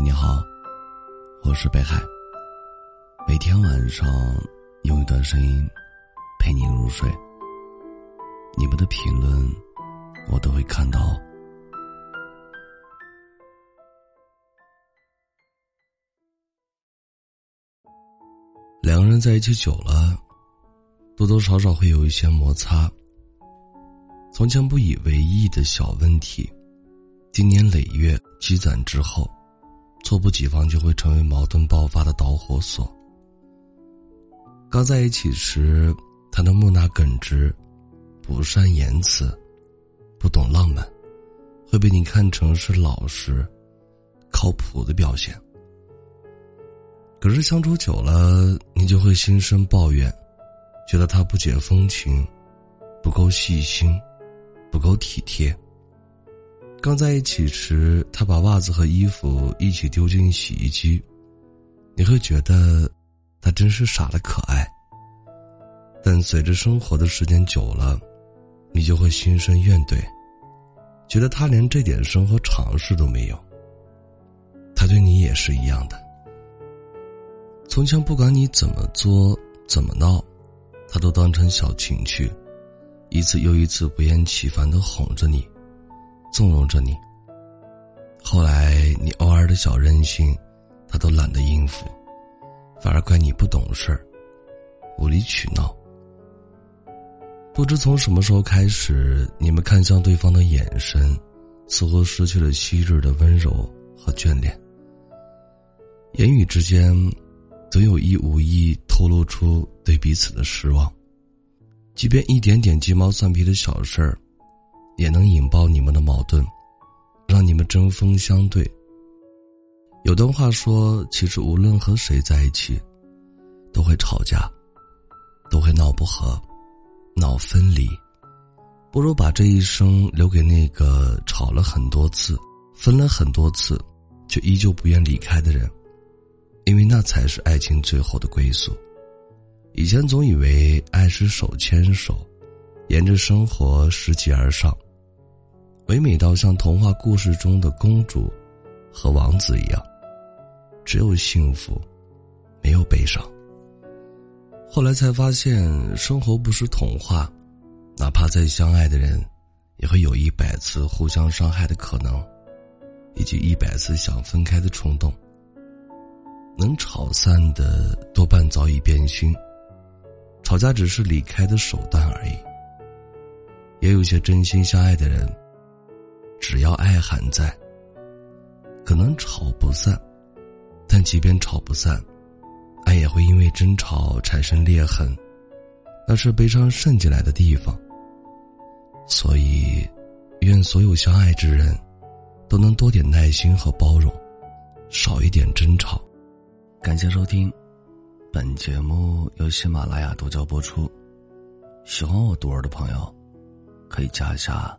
你好，我是北海。每天晚上用一段声音陪你入睡。你们的评论我都会看到。两个人在一起久了，多多少少会有一些摩擦。从前不以为意的小问题，经年累月积攒之后。猝不及防就会成为矛盾爆发的导火索。刚在一起时，他的木讷耿直、不善言辞、不懂浪漫，会被你看成是老实、靠谱的表现。可是相处久了，你就会心生抱怨，觉得他不解风情，不够细心，不够体贴。刚在一起时，他把袜子和衣服一起丢进洗衣机，你会觉得他真是傻的可爱。但随着生活的时间久了，你就会心生怨怼，觉得他连这点生活常识都没有。他对你也是一样的。从前不管你怎么作怎么闹，他都当成小情趣，一次又一次不厌其烦的哄着你。纵容着你。后来你偶尔的小任性，他都懒得应付，反而怪你不懂事儿，无理取闹。不知从什么时候开始，你们看向对方的眼神，似乎失去了昔日的温柔和眷恋。言语之间，总有意无意透露出对彼此的失望，即便一点点鸡毛蒜皮的小事儿。也能引爆你们的矛盾，让你们针锋相对。有段话说：“其实无论和谁在一起，都会吵架，都会闹不和，闹分离。不如把这一生留给那个吵了很多次、分了很多次，却依旧不愿离开的人，因为那才是爱情最后的归宿。”以前总以为爱是手牵手，沿着生活拾级而上。唯美到像童话故事中的公主和王子一样，只有幸福，没有悲伤。后来才发现，生活不是童话，哪怕再相爱的人，也会有一百次互相伤害的可能，以及一百次想分开的冲动。能吵散的，多半早已变心，吵架只是离开的手段而已。也有些真心相爱的人。只要爱还在，可能吵不散，但即便吵不散，爱也会因为争吵产生裂痕，那是悲伤渗进来的地方。所以，愿所有相爱之人，都能多点耐心和包容，少一点争吵。感谢收听，本节目由喜马拉雅独家播出。喜欢我独儿的朋友，可以加一下。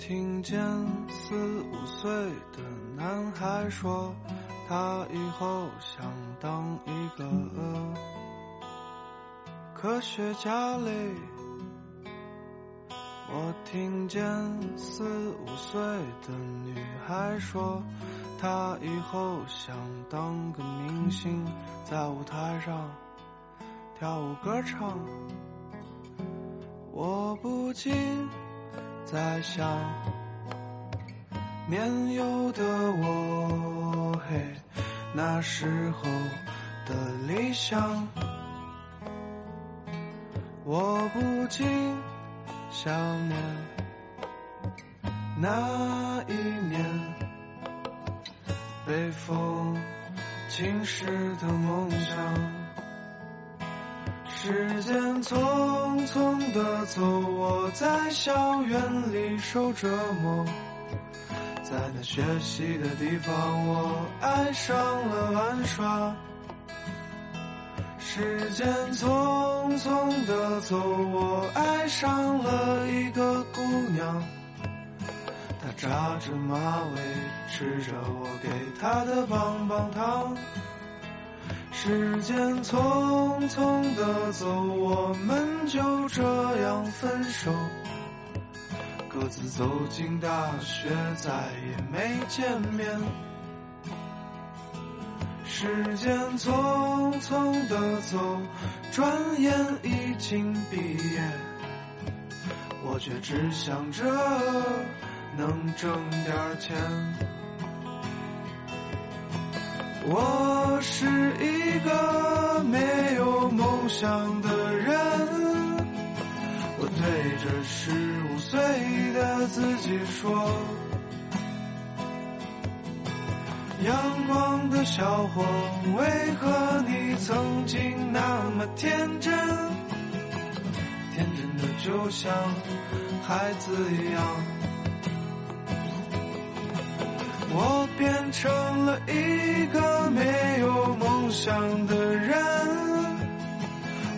听见四五岁的男孩说，他以后想当一个科学家嘞。我听见四五岁的女孩说，她以后想当个明星，在舞台上跳舞歌唱。我不禁。在想，年幼的我，嘿，那时候的理想，我不禁想念那一年被风侵蚀的梦想。时间匆匆的走，我在校园里受折磨，在那学习的地方，我爱上了玩耍。时间匆匆的走，我爱上了一个姑娘，她扎着马尾，吃着我给她的棒棒糖。时间匆匆的走，我们就这样分手，各自走进大学，再也没见面。时间匆匆的走，转眼已经毕业，我却只想着能挣点钱。我是一个没有梦想的人，我对着十五岁的自己说：“阳光的小伙，为何你曾经那么天真？天真的就像孩子一样。”成了一个没有梦想的人，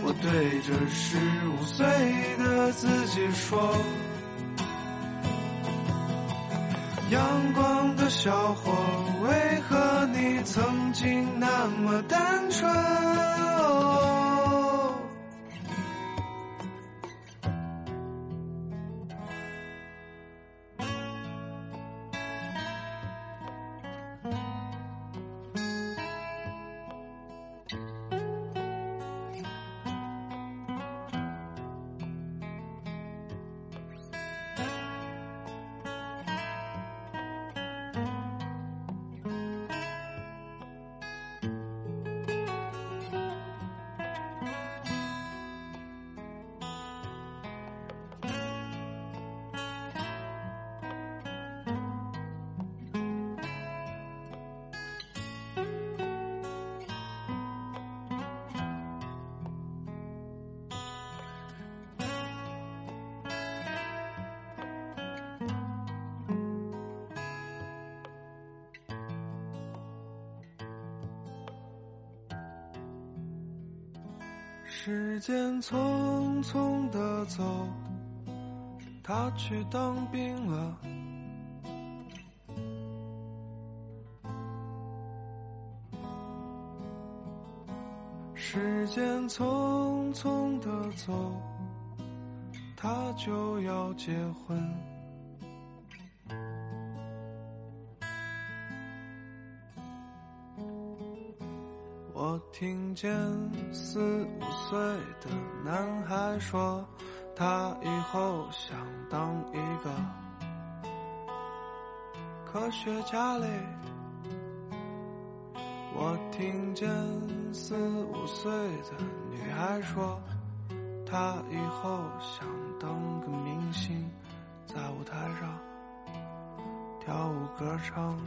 我对着十五岁的自己说：“阳光的小伙，为何你曾经那么单纯？”时间匆匆的走，他去当兵了。时间匆匆的走，他就要结婚。听见四五岁的男孩说，他以后想当一个科学家嘞。我听见四五岁的女孩说，她以后想当个明星，在舞台上跳舞歌唱。